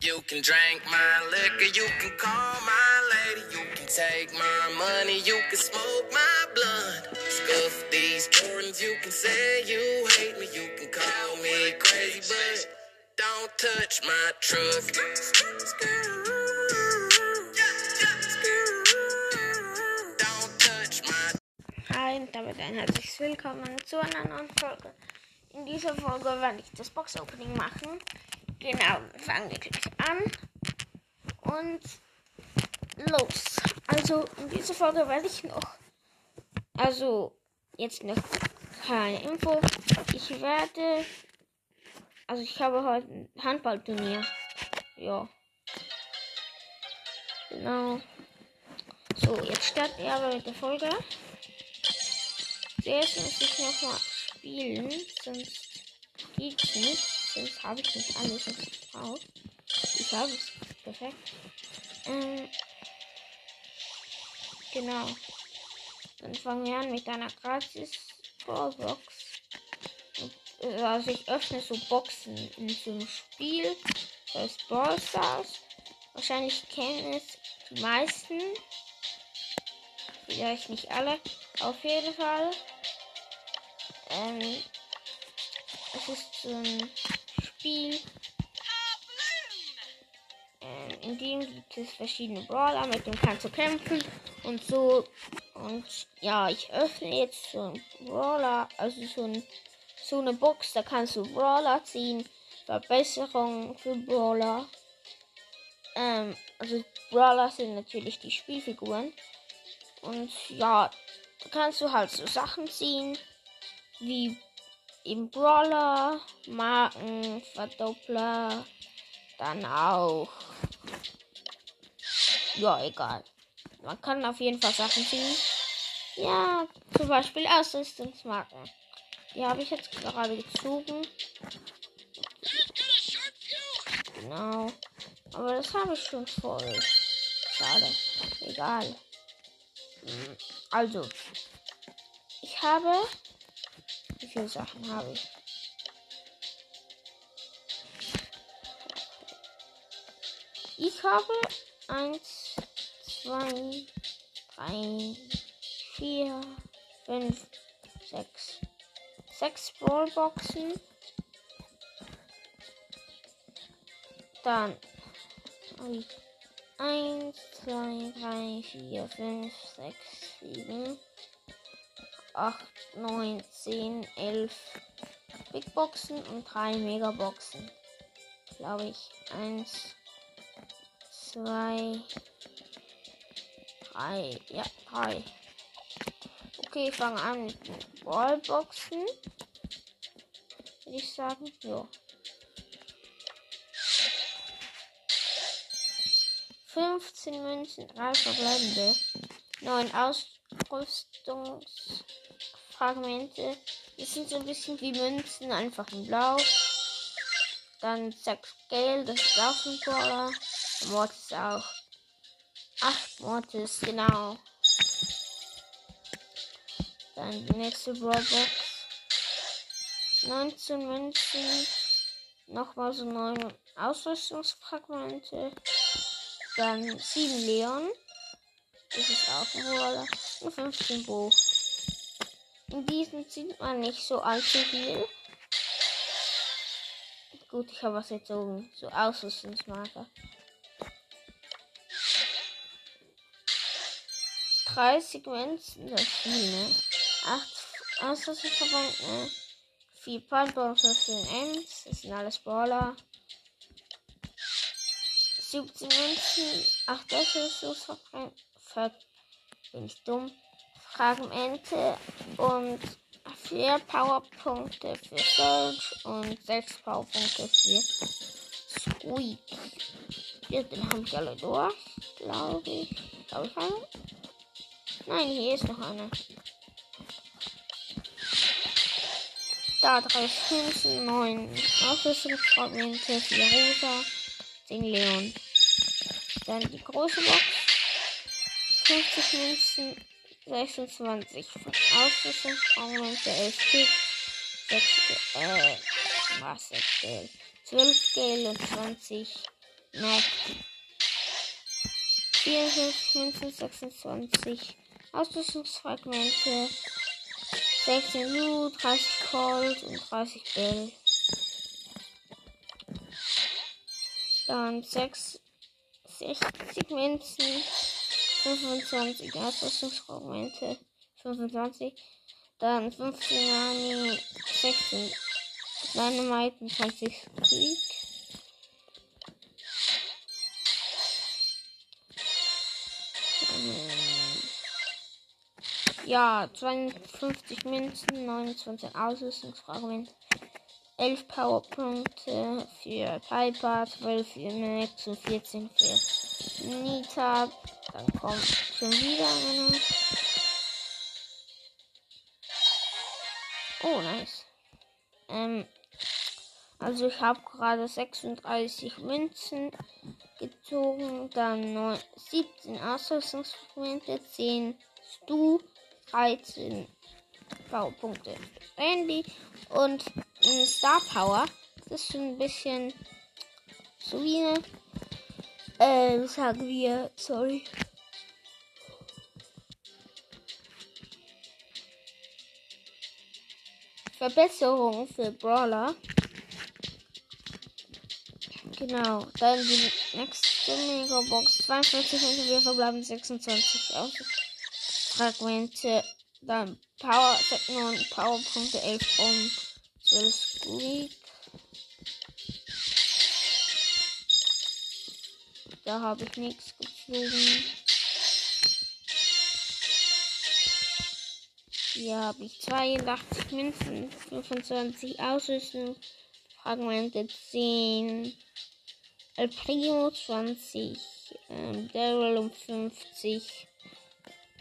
You can drink my liquor, you can call my lady, you can take my money, you can smoke my blood. Scuff these Jordans, you can say you hate me, you can call me crazy, but don't touch my truck. Hi und damit ein herzliches Willkommen zu einer neuen Folge. In dieser Folge werde ich das Box-Opening machen. Genau, fangen wir gleich an. Und los. Also in dieser Folge werde ich noch, also jetzt noch keine Info. Ich werde, also ich habe heute ein Handballturnier. Ja. Genau. So, jetzt starten wir aber mit der Folge. Zuerst muss ich nochmal spielen, sonst geht's nicht. Sonst habe ich nicht alles, ich brauche. Ich habe es. Perfekt. Ähm, genau. Dann fangen wir an mit einer gratis äh, Also ich öffne so Boxen in so einem Spiel. Das Brawl Stars. Wahrscheinlich kennen es die meisten. Vielleicht nicht alle. Auf jeden Fall. Ähm, es ist so ein Spiel. Ähm, in dem gibt es verschiedene Brawler, mit denen kannst du kämpfen und so. Und ja, ich öffne jetzt so einen Brawler, also so, ein, so eine Box, da kannst du Brawler ziehen, Verbesserungen für Brawler. Ähm, also Brawler sind natürlich die Spielfiguren. Und ja, da kannst du halt so Sachen ziehen, wie im Brawler, Marken, Verdoppler, dann auch. Ja, egal. Man kann auf jeden Fall Sachen ziehen. Ja, zum Beispiel Ausrüstungsmarken. Die habe ich jetzt gerade gezogen. Genau. Aber das habe ich schon voll. Schade. Egal. Hm, Also, ich habe. Viele Sachen habe ich? Ich habe eins, zwei, drei, vier, fünf, sechs. Sechs Ballboxen. Dann habe ich 1, 2, 3, 4, 5, 6, 7, 8, 9, 10, 11 Big Boxen und 3 Megaboxen. Glaube ich. 1, 2, 3. Ja, 3. Okay, ich fange an mit den Ballboxen. Würde ich sagen. Ja. 15 Münzen, 3 verbleibende, 9 Ausrüstungsfragmente. Das sind so ein bisschen wie Münzen, einfach in Blau. Dann 6 Geld, das ist auch ein Brawler. Mortis auch. 8 Mortis, genau. Dann die nächste Brawlbox. 19 Münzen. Nochmal so 9 Ausrüstungsfragmente. Dann 7 Leon. Das ist auch ein Brawler. Und 15 Bo. In diesen sieht man nicht so allzu viel. Gut, ich habe was gezogen. So Ausrüstungsmarker. 30 Münzen, das ist viel, ne? 8 Ausrüstungsverband, ne? 4 Pantbomben für 10 Ends. Das sind alles Brawler. 17 Münzen, 8 Ausrüstungsverband. Bin ich dumm. Fragmente und 4 Powerpunkte für Search und 6 Powerpunkte für Squeak. Ja, den habe ich alle durch, glaube ich. Glaube ich alle? Nein, hier ist noch einer. Da drei Münzen, 9 Ausrüstungsfragmente, 4 Rosa, 10 Leon. Dann die große Box. 50 Münzen, 26 Ausrüstungsfragmente, 11 Stück, 6, äh, 6 Geld, 12 Geld und 20 Noch 54 Münzen, 26 Ausrüstungsfragmente, 16 Loot, 30 Colt und 30 Bell. Dann 6, 60 Münzen, 25 Ausrüstungsfragmente, 25. Dann 15 Nani, 16 Dynamite und 20 Krieg. Ja, 52 Münzen, 29 Ausrüstungsfragmente, 11 Powerpunkte für Piper, 12 für Max und 14 für Nita. Dann kommt schon wieder eine. Oh, nice. Ähm, also ich habe gerade 36 Münzen gezogen, dann 17 Ausrüstungsfragmente, 10 Stu, 13 Powerpunkte Randy und eine Star Power. Das ist schon ein bisschen so wie eine, äh, sagen wir, sorry. Verbesserung für Brawler. Genau, dann die nächste Megabox 42 und wir verbleiben 26 aus. Fragmente, dann Power, und Powerpunkte 11 um 12 Squeak. Da habe ich nichts gezogen. Hier habe ich 82 Münzen, 25 Ausrüstung, Fragmente 10, El Primo 20, ähm, Daryl um 50,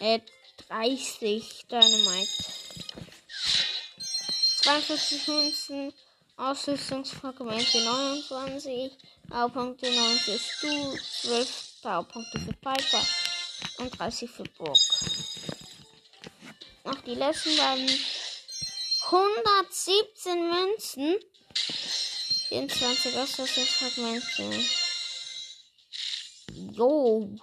äh, 30 Dynamite. 42 Münzen, Ausrüstungsfragmente 29, Powerpunkte 9 für Stu, 12 Powerpunkte für Piper und 30 für Brock. Noch die letzten beiden 117 Münzen, 24 Ausrüstungsfragmente. Jo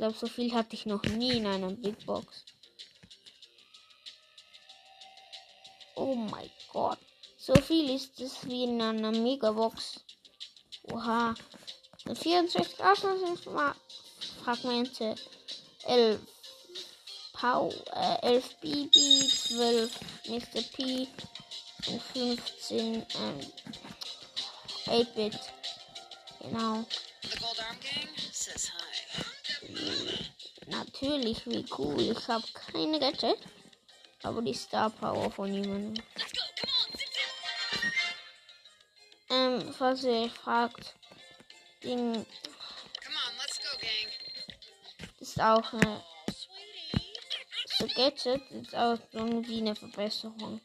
glaube, so viel hatte ich noch nie in einer Big Box. Oh mein Gott. So viel ist es wie in einer Megabox. Oha. 64 Ausrüstungsfragmente. 11 Pau, äh, 11 BB, 12 Mr. P und 15 ähm, 8-Bit. Genau. The Gold Arm Gang says hi. Natürlich, wie cool. Ich habe keine Gadget. Aber die Star Power von jemandem. Ähm, falls ihr euch fragt, Ding. Ist auch eine. So Gadget ist auch irgendwie eine Verbesserung.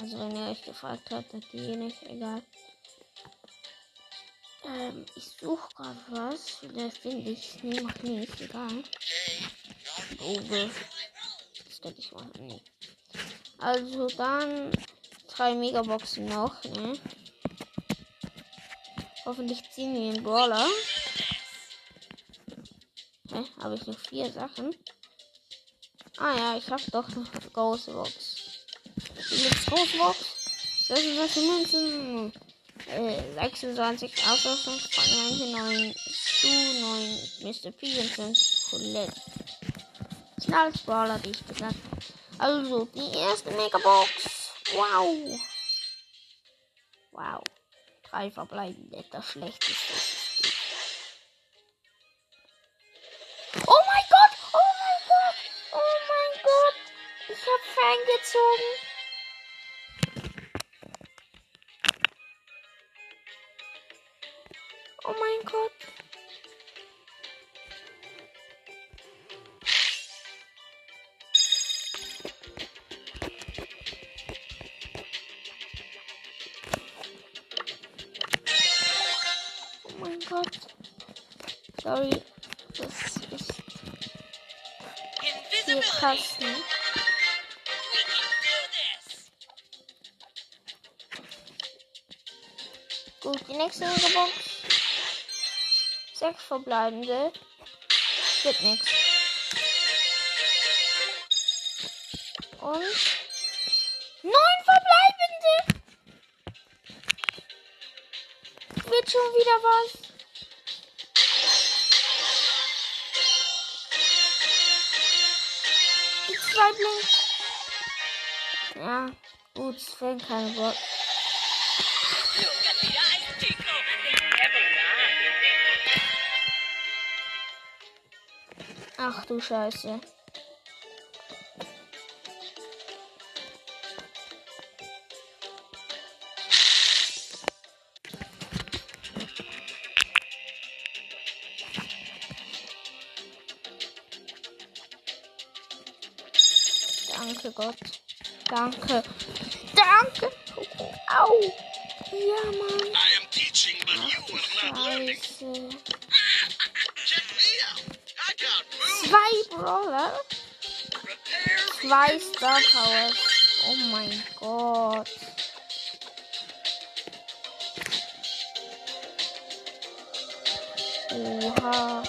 Also wenn ihr euch gefragt habt, hat die nicht egal. Ähm, ich suche gerade was. Vielleicht finde ich es noch nicht. Egal. Obe. Das denke ich mal. Nee. Also dann drei Megaboxen noch, ne? Hoffentlich ziehen wir den Brawler. Hä? Habe ich noch vier Sachen? Ah ja, ich habe doch noch eine große Box. Die große Box. 26 Münzen. 26 Ausrüstungsfragmente, 9 Stu, 9 Mr. P und 5 Colette. Sind alles Brawler, wie ich gesagt Also, die erste Megabox. Wow. Wow. Drei verbleibende, das schlechteste. Oh mein Gott! Oh mein Gott! Oh mein Gott! Ich hab ferngezogen. Gott. Sorry. Das ist hier Kasten. Gut, die nächste Box. Sechs verbleibende. Wird nichts. Und neun verbleibende. Wird schon wieder was. Blinkt. Ja, gut, es fällt keine Wort. Ach du Scheiße. Danke Gott. Danke. Danke. Au. Ja, Mann. I am teaching, but you are not learning. Zwei Brawler. Zwei Star Powers. Oh mein Gott. Oha.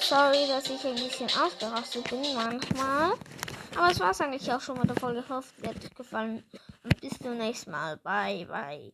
Sorry, dass ich ein bisschen ausgerastet bin manchmal. Aber es war es eigentlich auch schon mit der Folge. Ich hoffe, es hat euch gefallen. Und bis zum nächsten Mal. Bye, bye.